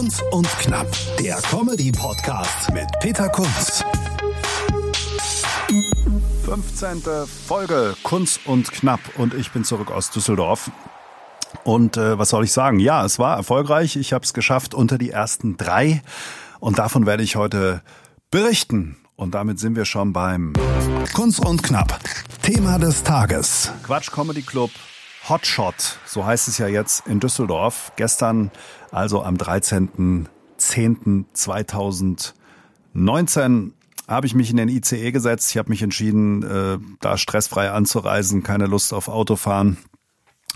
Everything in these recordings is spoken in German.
Kunz und Knapp, der Comedy-Podcast mit Peter Kunz. 15. Folge Kunz und Knapp und ich bin zurück aus Düsseldorf. Und äh, was soll ich sagen? Ja, es war erfolgreich. Ich habe es geschafft unter die ersten drei und davon werde ich heute berichten. Und damit sind wir schon beim Kunz und Knapp, Thema des Tages. Quatsch Comedy Club Hotshot, so heißt es ja jetzt in Düsseldorf. Gestern, also am 13.10.2019, habe ich mich in den ICE gesetzt. Ich habe mich entschieden, äh, da stressfrei anzureisen, keine Lust auf Autofahren.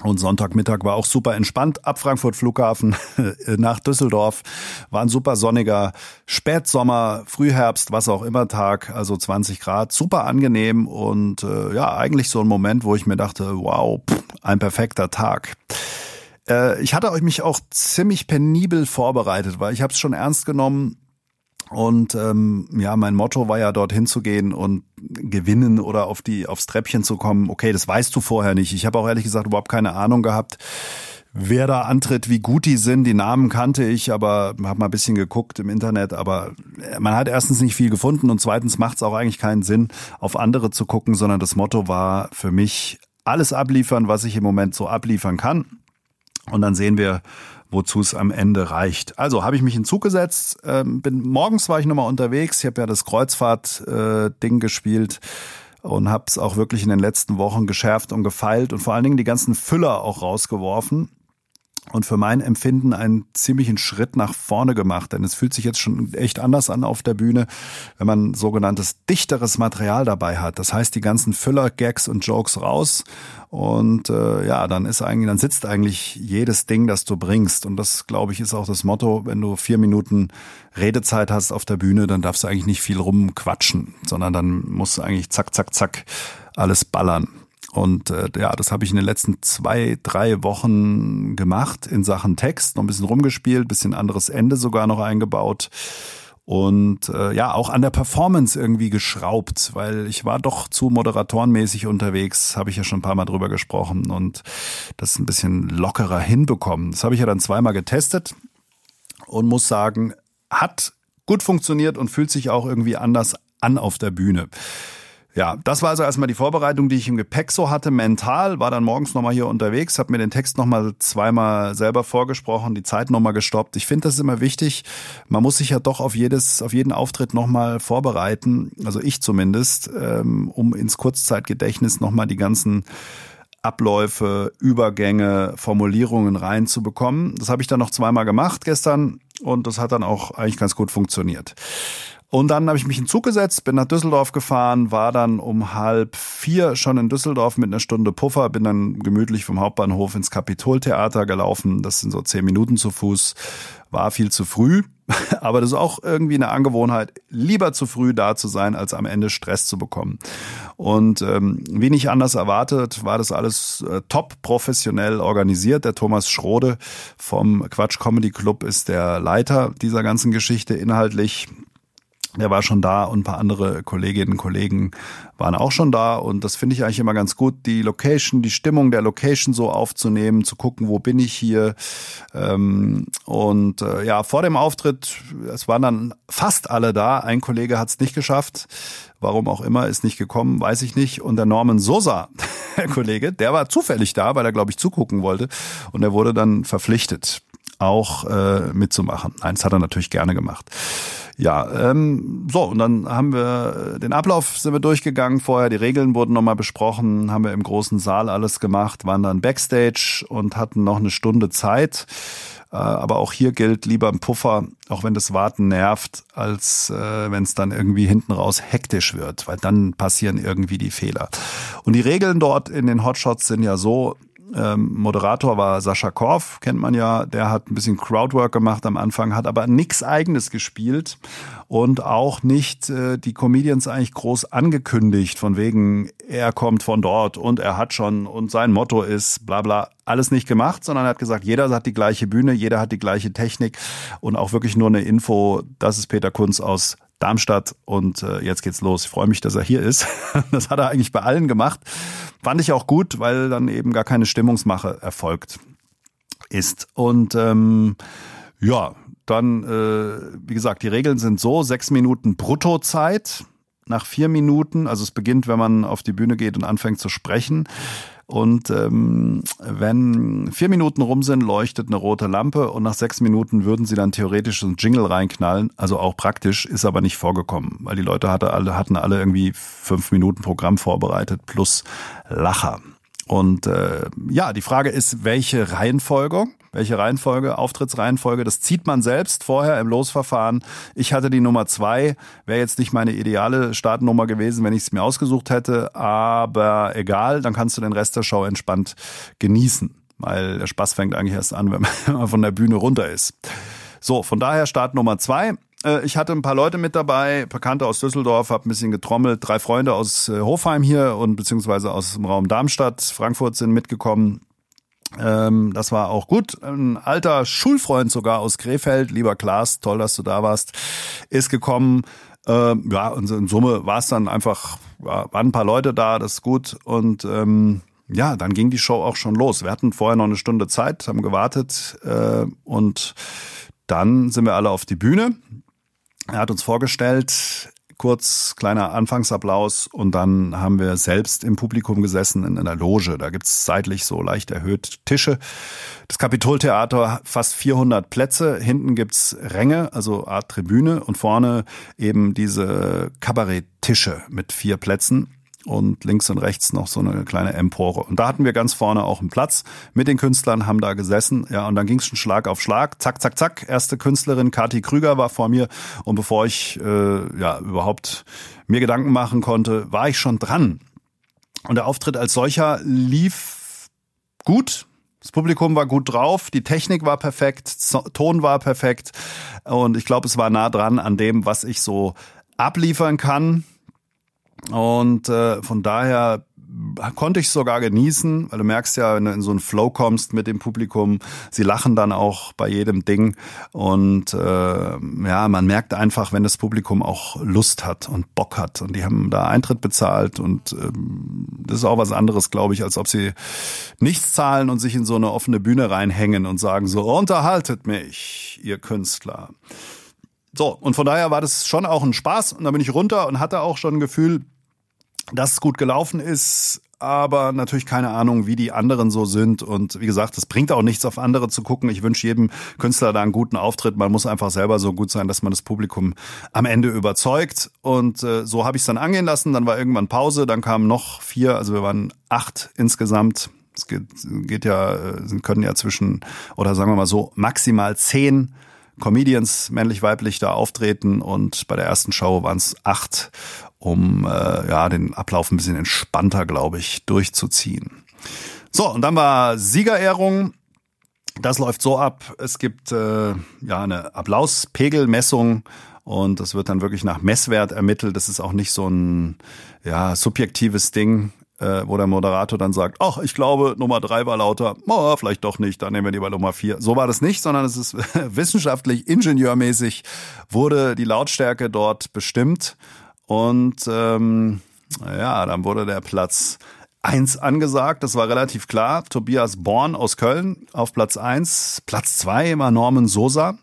Und Sonntagmittag war auch super entspannt. Ab Frankfurt Flughafen nach Düsseldorf war ein super sonniger Spätsommer, Frühherbst, was auch immer Tag, also 20 Grad, super angenehm und äh, ja, eigentlich so ein Moment, wo ich mir dachte, wow, pff, ein perfekter Tag. Äh, ich hatte mich auch ziemlich penibel vorbereitet, weil ich habe es schon ernst genommen, und ähm, ja, mein Motto war ja dorthin zu gehen und gewinnen oder auf die aufs Treppchen zu kommen. Okay, das weißt du vorher nicht. Ich habe auch ehrlich gesagt überhaupt keine Ahnung gehabt, wer da antritt, wie gut die sind. Die Namen kannte ich, aber habe mal ein bisschen geguckt im Internet. Aber man hat erstens nicht viel gefunden und zweitens macht es auch eigentlich keinen Sinn, auf andere zu gucken, sondern das Motto war für mich alles abliefern, was ich im Moment so abliefern kann. Und dann sehen wir, wozu es am Ende reicht. Also habe ich mich in Zug gesetzt, ähm, bin morgens war ich nochmal unterwegs, ich habe ja das Kreuzfahrt-Ding äh, gespielt und habe es auch wirklich in den letzten Wochen geschärft und gefeilt und vor allen Dingen die ganzen Füller auch rausgeworfen und für mein Empfinden einen ziemlichen Schritt nach vorne gemacht. Denn es fühlt sich jetzt schon echt anders an auf der Bühne, wenn man sogenanntes dichteres Material dabei hat. Das heißt, die ganzen Füller, Gags und Jokes raus. Und äh, ja, dann ist eigentlich, dann sitzt eigentlich jedes Ding, das du bringst. Und das, glaube ich, ist auch das Motto, wenn du vier Minuten Redezeit hast auf der Bühne, dann darfst du eigentlich nicht viel rumquatschen, sondern dann musst du eigentlich zack, zack, zack alles ballern. Und äh, ja, das habe ich in den letzten zwei, drei Wochen gemacht in Sachen Text, noch ein bisschen rumgespielt, bisschen anderes Ende sogar noch eingebaut und äh, ja auch an der Performance irgendwie geschraubt, weil ich war doch zu moderatorenmäßig unterwegs, habe ich ja schon ein paar Mal drüber gesprochen und das ein bisschen lockerer hinbekommen. Das habe ich ja dann zweimal getestet und muss sagen, hat gut funktioniert und fühlt sich auch irgendwie anders an auf der Bühne. Ja, das war also erstmal die Vorbereitung, die ich im Gepäck so hatte, mental, war dann morgens nochmal hier unterwegs, habe mir den Text nochmal zweimal selber vorgesprochen, die Zeit nochmal gestoppt. Ich finde das immer wichtig, man muss sich ja doch auf jedes, auf jeden Auftritt nochmal vorbereiten, also ich zumindest, ähm, um ins Kurzzeitgedächtnis nochmal die ganzen Abläufe, Übergänge, Formulierungen reinzubekommen. Das habe ich dann noch zweimal gemacht gestern und das hat dann auch eigentlich ganz gut funktioniert. Und dann habe ich mich in Zug gesetzt, bin nach Düsseldorf gefahren, war dann um halb vier schon in Düsseldorf mit einer Stunde Puffer, bin dann gemütlich vom Hauptbahnhof ins Kapitoltheater gelaufen. Das sind so zehn Minuten zu Fuß. War viel zu früh, aber das ist auch irgendwie eine Angewohnheit, lieber zu früh da zu sein, als am Ende Stress zu bekommen. Und ähm, wie nicht anders erwartet, war das alles äh, top professionell organisiert. Der Thomas Schrode vom Quatsch Comedy Club ist der Leiter dieser ganzen Geschichte inhaltlich der war schon da und ein paar andere Kolleginnen und Kollegen waren auch schon da. Und das finde ich eigentlich immer ganz gut, die Location, die Stimmung der Location so aufzunehmen, zu gucken, wo bin ich hier. Ähm, und äh, ja, vor dem Auftritt, es waren dann fast alle da, ein Kollege hat es nicht geschafft, warum auch immer, ist nicht gekommen, weiß ich nicht. Und der Norman Sosa, der Kollege, der war zufällig da, weil er glaube ich zugucken wollte. Und er wurde dann verpflichtet auch äh, mitzumachen. Eins hat er natürlich gerne gemacht. Ja, ähm, so, und dann haben wir den Ablauf sind wir durchgegangen vorher, die Regeln wurden nochmal besprochen, haben wir im großen Saal alles gemacht, waren dann Backstage und hatten noch eine Stunde Zeit. Äh, aber auch hier gilt lieber ein Puffer, auch wenn das Warten nervt, als äh, wenn es dann irgendwie hinten raus hektisch wird, weil dann passieren irgendwie die Fehler. Und die Regeln dort in den Hotshots sind ja so, ähm, Moderator war Sascha Korf, kennt man ja. Der hat ein bisschen Crowdwork gemacht am Anfang, hat aber nichts Eigenes gespielt und auch nicht äh, die Comedians eigentlich groß angekündigt, von wegen, er kommt von dort und er hat schon und sein Motto ist bla bla. Alles nicht gemacht, sondern er hat gesagt, jeder hat die gleiche Bühne, jeder hat die gleiche Technik und auch wirklich nur eine Info, das ist Peter Kunz aus Darmstadt und äh, jetzt geht's los. Ich freue mich, dass er hier ist. Das hat er eigentlich bei allen gemacht. Fand ich auch gut, weil dann eben gar keine Stimmungsmache erfolgt ist. Und ähm, ja, dann, äh, wie gesagt, die Regeln sind so, sechs Minuten Bruttozeit. Nach vier Minuten, also es beginnt, wenn man auf die Bühne geht und anfängt zu sprechen. Und ähm, wenn vier Minuten rum sind, leuchtet eine rote Lampe und nach sechs Minuten würden sie dann theoretisch so ein Jingle reinknallen. Also auch praktisch, ist aber nicht vorgekommen, weil die Leute hatte alle, hatten alle irgendwie fünf Minuten Programm vorbereitet plus Lacher. Und äh, ja, die Frage ist, welche Reihenfolge? Welche Reihenfolge? Auftrittsreihenfolge? Das zieht man selbst vorher im Losverfahren. Ich hatte die Nummer zwei. Wäre jetzt nicht meine ideale Startnummer gewesen, wenn ich es mir ausgesucht hätte. Aber egal, dann kannst du den Rest der Show entspannt genießen. Weil der Spaß fängt eigentlich erst an, wenn man von der Bühne runter ist. So, von daher Start Nummer zwei. Äh, ich hatte ein paar Leute mit dabei, Bekannte aus Düsseldorf, habe ein bisschen getrommelt. Drei Freunde aus äh, Hofheim hier und beziehungsweise aus dem Raum Darmstadt, Frankfurt sind mitgekommen. Ähm, das war auch gut. Ein alter Schulfreund sogar aus Krefeld, lieber Klaas, toll, dass du da warst, ist gekommen. Ähm, ja, und in Summe war es dann einfach, waren ein paar Leute da, das ist gut. Und ähm, ja, dann ging die Show auch schon los. Wir hatten vorher noch eine Stunde Zeit, haben gewartet äh, und dann sind wir alle auf die Bühne. Er hat uns vorgestellt, kurz kleiner Anfangsapplaus und dann haben wir selbst im Publikum gesessen in einer Loge. Da gibt's seitlich so leicht erhöht Tische. Das Kapitoltheater fast 400 Plätze. Hinten gibt's Ränge, also Art Tribüne und vorne eben diese Kabaretttische mit vier Plätzen und links und rechts noch so eine kleine Empore. Und da hatten wir ganz vorne auch einen Platz mit den Künstlern, haben da gesessen. Ja, und dann ging es schon Schlag auf Schlag. Zack, zack, zack. Erste Künstlerin, Kati Krüger, war vor mir. Und bevor ich äh, ja überhaupt mir Gedanken machen konnte, war ich schon dran. Und der Auftritt als solcher lief gut. Das Publikum war gut drauf, die Technik war perfekt, Ton war perfekt und ich glaube, es war nah dran an dem, was ich so abliefern kann. Und äh, von daher konnte ich sogar genießen, weil du merkst ja, wenn du in so einen Flow kommst mit dem Publikum, sie lachen dann auch bei jedem Ding und äh, ja, man merkt einfach, wenn das Publikum auch Lust hat und Bock hat und die haben da Eintritt bezahlt und ähm, das ist auch was anderes, glaube ich, als ob sie nichts zahlen und sich in so eine offene Bühne reinhängen und sagen so, unterhaltet mich, ihr Künstler. So, und von daher war das schon auch ein Spaß und da bin ich runter und hatte auch schon ein Gefühl, dass es gut gelaufen ist, aber natürlich keine Ahnung, wie die anderen so sind. Und wie gesagt, es bringt auch nichts, auf andere zu gucken. Ich wünsche jedem Künstler da einen guten Auftritt. Man muss einfach selber so gut sein, dass man das Publikum am Ende überzeugt. Und äh, so habe ich es dann angehen lassen. Dann war irgendwann Pause, dann kamen noch vier, also wir waren acht insgesamt. Es geht, geht ja, äh, können ja zwischen, oder sagen wir mal so, maximal zehn Comedians, männlich-weiblich, da auftreten und bei der ersten Show waren es acht um äh, ja den Ablauf ein bisschen entspannter, glaube ich, durchzuziehen. So, und dann war Siegerehrung. Das läuft so ab, es gibt äh, ja eine Applauspegelmessung und das wird dann wirklich nach Messwert ermittelt. Das ist auch nicht so ein ja, subjektives Ding, äh, wo der Moderator dann sagt, ach, ich glaube, Nummer drei war lauter, oh, vielleicht doch nicht, dann nehmen wir lieber Nummer vier. So war das nicht, sondern es ist wissenschaftlich, ingenieurmäßig wurde die Lautstärke dort bestimmt und ähm, ja, dann wurde der Platz eins angesagt, das war relativ klar. Tobias Born aus Köln auf Platz eins. Platz zwei war Norman Sosa.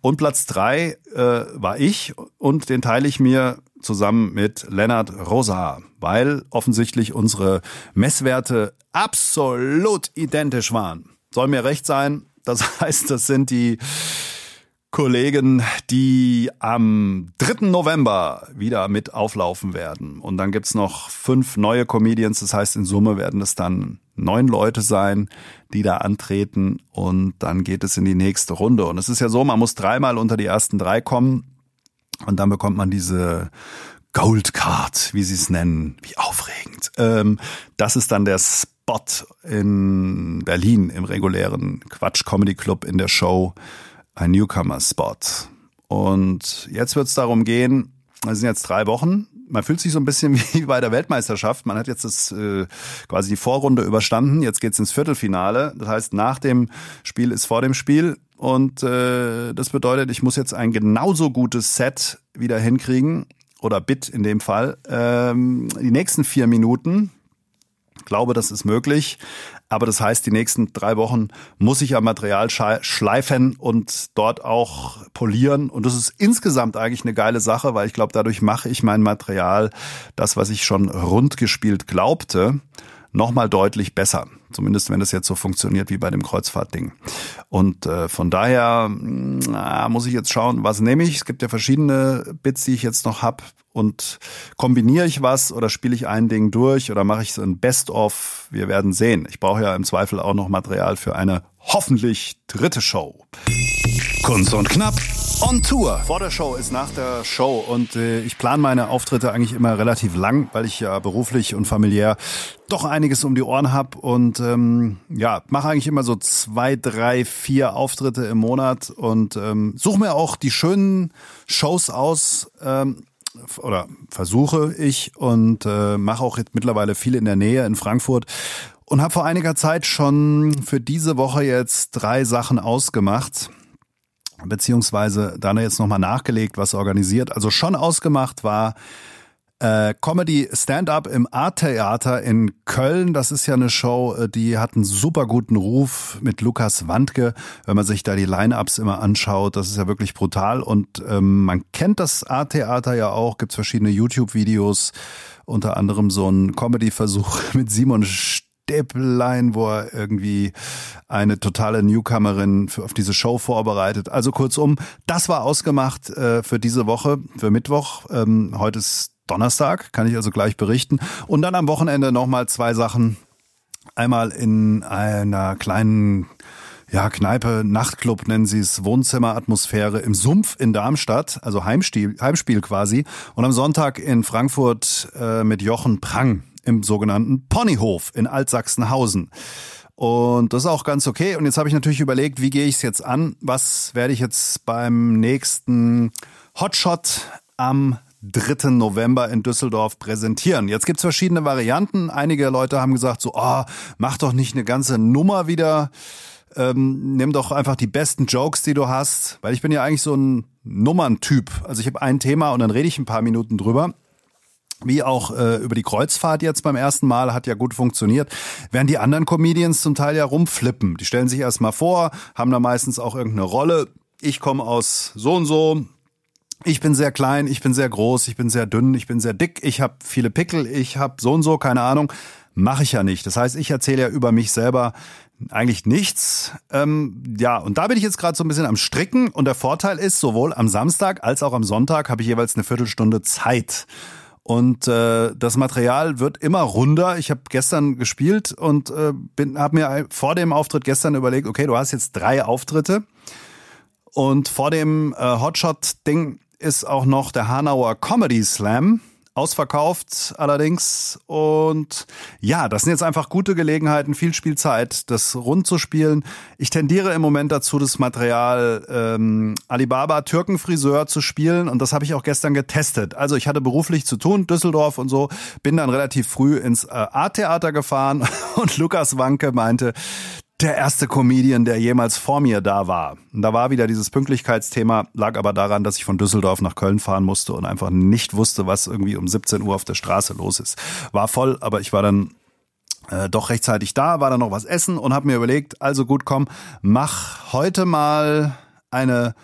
Und Platz drei äh, war ich und den teile ich mir zusammen mit Lennart Rosa, weil offensichtlich unsere Messwerte absolut identisch waren. Soll mir recht sein. Das heißt, das sind die Kollegen, die am 3. November wieder mit auflaufen werden. Und dann gibt's noch fünf neue Comedians. Das heißt, in Summe werden es dann neun Leute sein, die da antreten. Und dann geht es in die nächste Runde. Und es ist ja so, man muss dreimal unter die ersten drei kommen. Und dann bekommt man diese Gold Card, wie sie es nennen. Wie aufregend. Ähm, das ist dann der Spot in Berlin im regulären Quatsch Comedy Club in der Show ein Newcomer-Spot. Und jetzt wird es darum gehen, es sind jetzt drei Wochen. Man fühlt sich so ein bisschen wie bei der Weltmeisterschaft. Man hat jetzt das äh, quasi die Vorrunde überstanden. Jetzt geht's ins Viertelfinale. Das heißt, nach dem Spiel ist vor dem Spiel. Und äh, das bedeutet, ich muss jetzt ein genauso gutes Set wieder hinkriegen oder Bit in dem Fall. Ähm, die nächsten vier Minuten glaube, das ist möglich. Aber das heißt, die nächsten drei Wochen muss ich am Material schleifen und dort auch polieren. Und das ist insgesamt eigentlich eine geile Sache, weil ich glaube, dadurch mache ich mein Material, das, was ich schon rund gespielt glaubte, nochmal deutlich besser. Zumindest wenn das jetzt so funktioniert wie bei dem Kreuzfahrtding. Und äh, von daher na, muss ich jetzt schauen, was nehme ich. Es gibt ja verschiedene Bits, die ich jetzt noch hab. Und kombiniere ich was oder spiele ich ein Ding durch oder mache ich so ein Best-of? Wir werden sehen. Ich brauche ja im Zweifel auch noch Material für eine hoffentlich dritte Show. Kunst und Knapp on Tour. Vor der Show ist nach der Show und äh, ich plane meine Auftritte eigentlich immer relativ lang, weil ich ja beruflich und familiär doch einiges um die Ohren habe und ähm, ja, mache eigentlich immer so zwei, drei, vier Auftritte im Monat und ähm, suche mir auch die schönen Shows aus. Ähm, oder versuche ich und äh, mache auch jetzt mittlerweile viel in der Nähe in Frankfurt und habe vor einiger Zeit schon für diese Woche jetzt drei Sachen ausgemacht beziehungsweise dann jetzt nochmal nachgelegt, was organisiert. Also schon ausgemacht war äh, Comedy Stand-up im Art-Theater in Köln. Das ist ja eine Show, äh, die hat einen super guten Ruf mit Lukas Wandke. Wenn man sich da die Line-Ups immer anschaut, das ist ja wirklich brutal. Und ähm, man kennt das Art-Theater ja auch, gibt verschiedene YouTube-Videos, unter anderem so ein Comedy-Versuch mit Simon Stäblein, wo er irgendwie eine totale Newcomerin für, auf diese Show vorbereitet. Also kurzum, das war ausgemacht äh, für diese Woche, für Mittwoch. Ähm, heute ist Donnerstag, kann ich also gleich berichten. Und dann am Wochenende nochmal zwei Sachen. Einmal in einer kleinen ja, Kneipe, Nachtclub nennen sie es, Wohnzimmeratmosphäre im Sumpf in Darmstadt, also Heimspiel, Heimspiel quasi. Und am Sonntag in Frankfurt äh, mit Jochen Prang im sogenannten Ponyhof in Altsachsenhausen. Und das ist auch ganz okay. Und jetzt habe ich natürlich überlegt, wie gehe ich es jetzt an? Was werde ich jetzt beim nächsten Hotshot am 3. November in Düsseldorf präsentieren. Jetzt gibt's verschiedene Varianten. Einige Leute haben gesagt, so, oh, mach doch nicht eine ganze Nummer wieder. Ähm, nimm doch einfach die besten Jokes, die du hast. Weil ich bin ja eigentlich so ein Nummerntyp. Also ich habe ein Thema und dann rede ich ein paar Minuten drüber wie auch äh, über die Kreuzfahrt jetzt beim ersten Mal, hat ja gut funktioniert, während die anderen Comedians zum Teil ja rumflippen. Die stellen sich erstmal vor, haben da meistens auch irgendeine Rolle. Ich komme aus so und so, ich bin sehr klein, ich bin sehr groß, ich bin sehr dünn, ich bin sehr dick, ich habe viele Pickel, ich habe so und so, keine Ahnung. Mache ich ja nicht. Das heißt, ich erzähle ja über mich selber eigentlich nichts. Ähm, ja, und da bin ich jetzt gerade so ein bisschen am Stricken. Und der Vorteil ist, sowohl am Samstag als auch am Sonntag habe ich jeweils eine Viertelstunde Zeit. Und äh, das Material wird immer runder. Ich habe gestern gespielt und äh, habe mir vor dem Auftritt gestern überlegt, okay, du hast jetzt drei Auftritte. Und vor dem äh, Hotshot-Ding ist auch noch der Hanauer Comedy Slam ausverkauft allerdings. Und ja, das sind jetzt einfach gute Gelegenheiten, viel Spielzeit, das rund zu spielen. Ich tendiere im Moment dazu, das Material ähm, Alibaba Türkenfriseur zu spielen und das habe ich auch gestern getestet. Also ich hatte beruflich zu tun, Düsseldorf und so, bin dann relativ früh ins äh, A-Theater gefahren und Lukas Wanke meinte, der erste Comedian, der jemals vor mir da war. Da war wieder dieses Pünktlichkeitsthema, lag aber daran, dass ich von Düsseldorf nach Köln fahren musste und einfach nicht wusste, was irgendwie um 17 Uhr auf der Straße los ist. War voll, aber ich war dann äh, doch rechtzeitig da, war dann noch was essen und habe mir überlegt, also gut, komm, mach heute mal eine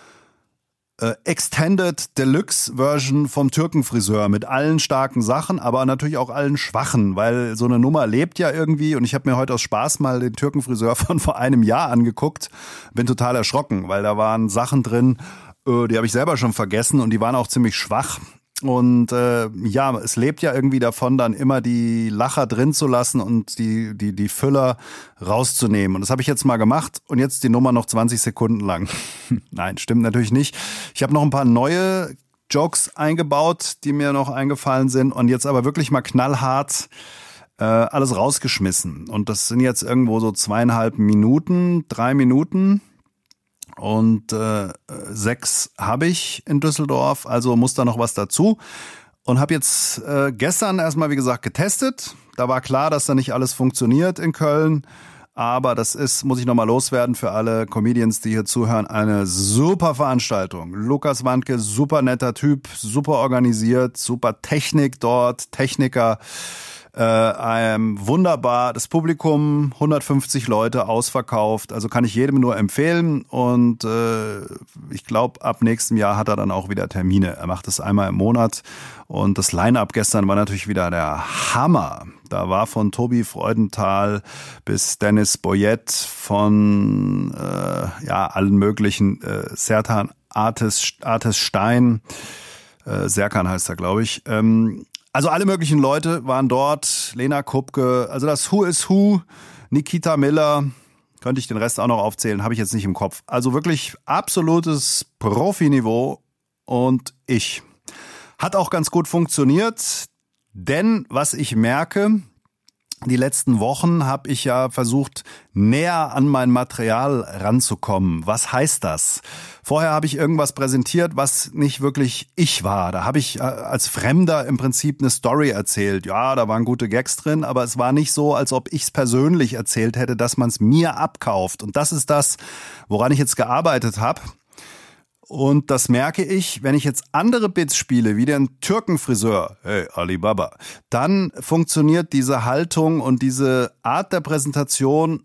äh, Extended Deluxe Version vom Türkenfriseur mit allen starken Sachen, aber natürlich auch allen schwachen, weil so eine Nummer lebt ja irgendwie und ich habe mir heute aus Spaß mal den Türkenfriseur von vor einem Jahr angeguckt, bin total erschrocken, weil da waren Sachen drin, äh, die habe ich selber schon vergessen und die waren auch ziemlich schwach. Und äh, ja, es lebt ja irgendwie davon, dann immer die Lacher drin zu lassen und die, die, die Füller rauszunehmen. Und das habe ich jetzt mal gemacht und jetzt die Nummer noch 20 Sekunden lang. Nein, stimmt natürlich nicht. Ich habe noch ein paar neue Jokes eingebaut, die mir noch eingefallen sind und jetzt aber wirklich mal knallhart äh, alles rausgeschmissen. Und das sind jetzt irgendwo so zweieinhalb Minuten, drei Minuten und äh, sechs habe ich in Düsseldorf, also muss da noch was dazu. Und habe jetzt äh, gestern erstmal, wie gesagt, getestet. Da war klar, dass da nicht alles funktioniert in Köln. Aber das ist, muss ich nochmal loswerden für alle Comedians, die hier zuhören, eine super Veranstaltung. Lukas Wandke, super netter Typ, super organisiert, super Technik dort, Techniker. Äh, ähm, wunderbar, das Publikum, 150 Leute ausverkauft, also kann ich jedem nur empfehlen und äh, ich glaube, ab nächstem Jahr hat er dann auch wieder Termine. Er macht es einmal im Monat und das Line-up gestern war natürlich wieder der Hammer. Da war von Tobi Freudenthal bis Dennis Boyett von äh, ja allen möglichen äh, Sertan Artes, Artes Stein, äh, Serkan heißt er, glaube ich. Ähm, also alle möglichen Leute waren dort. Lena Kupke, also das Who is Who, Nikita Miller, könnte ich den Rest auch noch aufzählen, habe ich jetzt nicht im Kopf. Also wirklich absolutes Profiniveau und ich. Hat auch ganz gut funktioniert, denn was ich merke, die letzten Wochen habe ich ja versucht, näher an mein Material ranzukommen. Was heißt das? Vorher habe ich irgendwas präsentiert, was nicht wirklich ich war. Da habe ich äh, als Fremder im Prinzip eine Story erzählt. Ja, da waren gute Gags drin, aber es war nicht so, als ob ich es persönlich erzählt hätte, dass man es mir abkauft. Und das ist das, woran ich jetzt gearbeitet habe. Und das merke ich, wenn ich jetzt andere Bits spiele, wie den Türkenfriseur, hey Alibaba, dann funktioniert diese Haltung und diese Art der Präsentation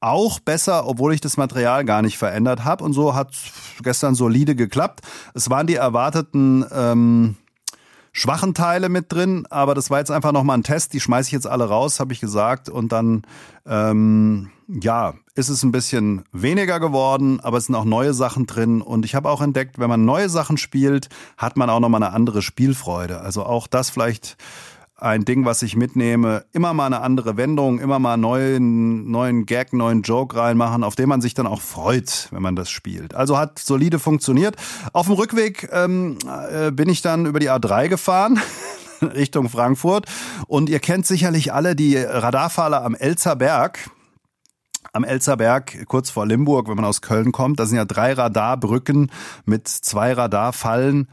auch besser, obwohl ich das Material gar nicht verändert habe. Und so hat gestern solide geklappt. Es waren die erwarteten ähm, schwachen Teile mit drin, aber das war jetzt einfach nochmal ein Test. Die schmeiße ich jetzt alle raus, habe ich gesagt. Und dann, ähm, ja, ist es ein bisschen weniger geworden, aber es sind auch neue Sachen drin. Und ich habe auch entdeckt, wenn man neue Sachen spielt, hat man auch nochmal eine andere Spielfreude. Also auch das vielleicht ein Ding, was ich mitnehme. Immer mal eine andere Wendung, immer mal neuen, neuen Gag, neuen Joke reinmachen, auf den man sich dann auch freut, wenn man das spielt. Also hat solide funktioniert. Auf dem Rückweg ähm, äh, bin ich dann über die A3 gefahren. Richtung Frankfurt. Und ihr kennt sicherlich alle die Radarfahrer am Elzer Berg am Elzerberg, kurz vor Limburg, wenn man aus Köln kommt. Da sind ja drei Radarbrücken mit zwei Radarfallen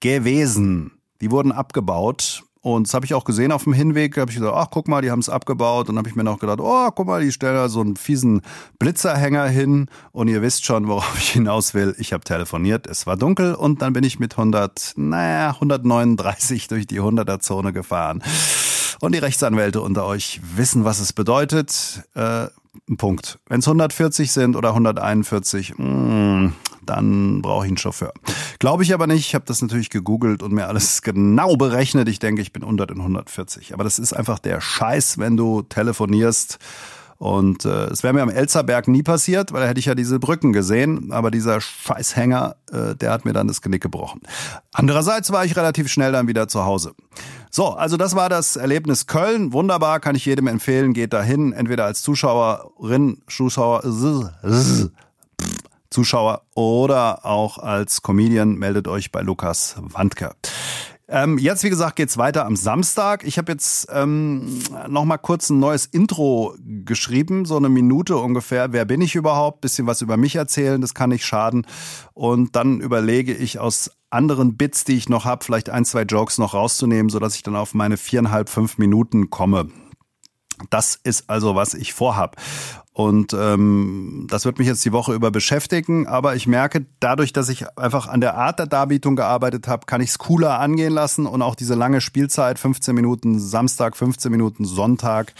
gewesen. Die wurden abgebaut und das habe ich auch gesehen auf dem Hinweg. habe ich gesagt, ach guck mal, die haben es abgebaut. Und habe ich mir noch gedacht, oh guck mal, die stellen da so einen fiesen Blitzerhänger hin. Und ihr wisst schon, worauf ich hinaus will. Ich habe telefoniert, es war dunkel und dann bin ich mit 100, naja, 139 durch die 100er Zone gefahren. Und die Rechtsanwälte unter euch wissen, was es bedeutet. Äh, Punkt. Wenn es 140 sind oder 141, mh, mm, dann brauche ich einen Chauffeur. Glaube ich aber nicht. Ich habe das natürlich gegoogelt und mir alles genau berechnet. Ich denke, ich bin 100 in 140. Aber das ist einfach der Scheiß, wenn du telefonierst. Und äh, es wäre mir am Elzerberg nie passiert, weil da hätte ich ja diese Brücken gesehen. Aber dieser Scheißhänger, äh, der hat mir dann das Genick gebrochen. Andererseits war ich relativ schnell dann wieder zu Hause. So, also das war das Erlebnis Köln. Wunderbar, kann ich jedem empfehlen. Geht dahin, entweder als Zuschauerin, Zuschauer, Zuschauer oder auch als Comedian meldet euch bei Lukas Wandke. Ähm, jetzt, wie gesagt, geht's weiter am Samstag. Ich habe jetzt ähm, noch mal kurz ein neues Intro geschrieben, so eine Minute ungefähr. Wer bin ich überhaupt? Bisschen was über mich erzählen, das kann nicht schaden. Und dann überlege ich aus anderen Bits, die ich noch habe, vielleicht ein, zwei Jokes noch rauszunehmen, so dass ich dann auf meine viereinhalb, fünf Minuten komme. Das ist also, was ich vorhab. Und ähm, das wird mich jetzt die Woche über beschäftigen. Aber ich merke, dadurch, dass ich einfach an der Art der Darbietung gearbeitet habe, kann ich es cooler angehen lassen. Und auch diese lange Spielzeit, 15 Minuten Samstag, 15 Minuten Sonntag,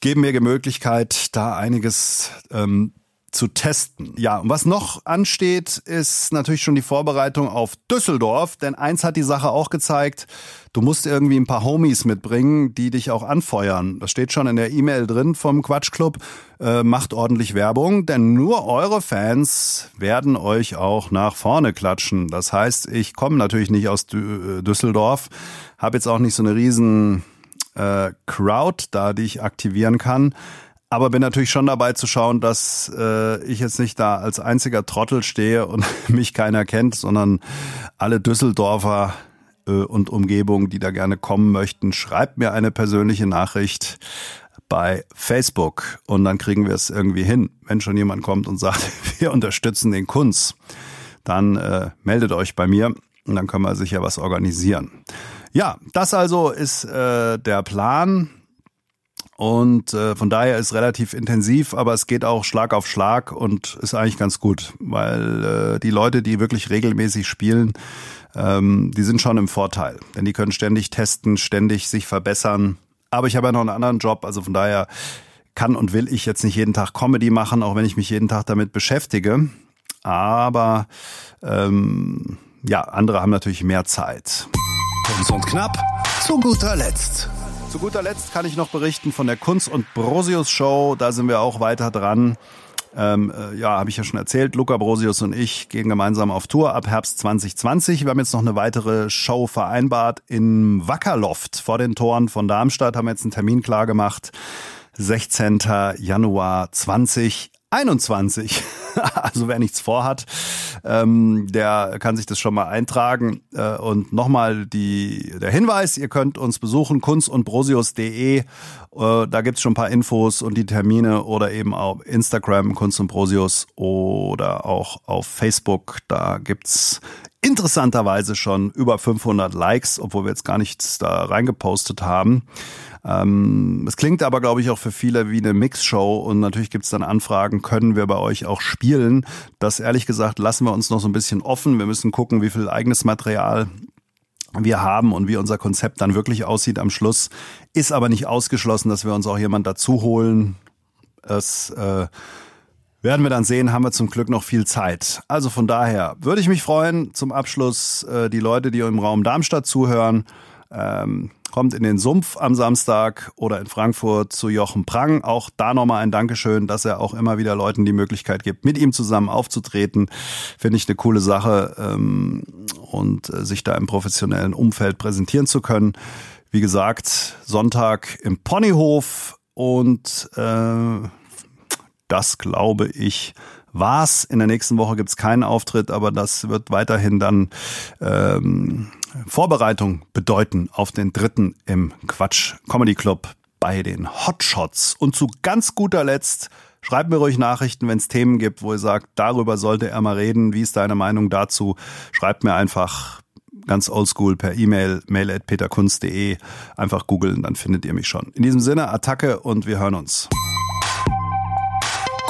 geben mir die Möglichkeit, da einiges ähm, zu testen. Ja, und was noch ansteht, ist natürlich schon die Vorbereitung auf Düsseldorf, denn eins hat die Sache auch gezeigt, du musst irgendwie ein paar Homies mitbringen, die dich auch anfeuern. Das steht schon in der E-Mail drin vom Quatschclub. Äh, macht ordentlich Werbung, denn nur eure Fans werden euch auch nach vorne klatschen. Das heißt, ich komme natürlich nicht aus äh, Düsseldorf, habe jetzt auch nicht so eine riesen äh, Crowd da, die ich aktivieren kann. Aber bin natürlich schon dabei zu schauen, dass äh, ich jetzt nicht da als einziger Trottel stehe und mich keiner kennt, sondern alle Düsseldorfer äh, und Umgebung, die da gerne kommen möchten, schreibt mir eine persönliche Nachricht bei Facebook und dann kriegen wir es irgendwie hin. Wenn schon jemand kommt und sagt, wir unterstützen den Kunst, dann äh, meldet euch bei mir und dann können wir sicher was organisieren. Ja, das also ist äh, der Plan. Und äh, von daher ist relativ intensiv, aber es geht auch Schlag auf Schlag und ist eigentlich ganz gut, weil äh, die Leute, die wirklich regelmäßig spielen, ähm, die sind schon im Vorteil. Denn die können ständig testen, ständig sich verbessern. Aber ich habe ja noch einen anderen Job, also von daher kann und will ich jetzt nicht jeden Tag Comedy machen, auch wenn ich mich jeden Tag damit beschäftige. Aber ähm, ja, andere haben natürlich mehr Zeit. Kunst und knapp zu guter Letzt. Zu guter Letzt kann ich noch berichten von der Kunst und Brosius Show. Da sind wir auch weiter dran. Ähm, äh, ja, habe ich ja schon erzählt. Luca Brosius und ich gehen gemeinsam auf Tour ab Herbst 2020. Wir haben jetzt noch eine weitere Show vereinbart in Wackerloft vor den Toren von Darmstadt. Haben jetzt einen Termin klar gemacht. 16. Januar 2021. also wer nichts vorhat, ähm, der kann sich das schon mal eintragen. Äh, und nochmal der Hinweis, ihr könnt uns besuchen, kunst und brosius.de. Äh, da gibt's schon ein paar Infos und die Termine oder eben auf Instagram Kunst und Brosius oder auch auf Facebook. Da gibt's interessanterweise schon über 500 Likes, obwohl wir jetzt gar nichts da reingepostet haben. Ähm, es klingt aber, glaube ich, auch für viele wie eine Mixshow und natürlich gibt es dann Anfragen, können wir bei euch auch spielen? Das ehrlich gesagt lassen wir uns noch so ein bisschen offen. Wir müssen gucken, wie viel eigenes Material wir haben und wie unser Konzept dann wirklich aussieht am Schluss. Ist aber nicht ausgeschlossen, dass wir uns auch jemand dazu holen. Es äh, werden wir dann sehen, haben wir zum Glück noch viel Zeit. Also von daher würde ich mich freuen, zum Abschluss äh, die Leute, die im Raum Darmstadt zuhören, ähm, kommt in den Sumpf am Samstag oder in Frankfurt zu Jochen Prang. Auch da nochmal ein Dankeschön, dass er auch immer wieder Leuten die Möglichkeit gibt, mit ihm zusammen aufzutreten. Finde ich eine coole Sache ähm, und äh, sich da im professionellen Umfeld präsentieren zu können. Wie gesagt, Sonntag im Ponyhof und äh, das glaube ich war's. In der nächsten Woche gibt's keinen Auftritt, aber das wird weiterhin dann ähm, Vorbereitung bedeuten auf den dritten im Quatsch Comedy Club bei den Hotshots. Und zu ganz guter Letzt Schreibt mir ruhig Nachrichten, wenn es Themen gibt, wo ihr sagt, darüber sollte er mal reden. Wie ist deine Meinung dazu? Schreibt mir einfach ganz oldschool per E-Mail, mail at peterkunst.de. Einfach googeln, dann findet ihr mich schon. In diesem Sinne, Attacke und wir hören uns.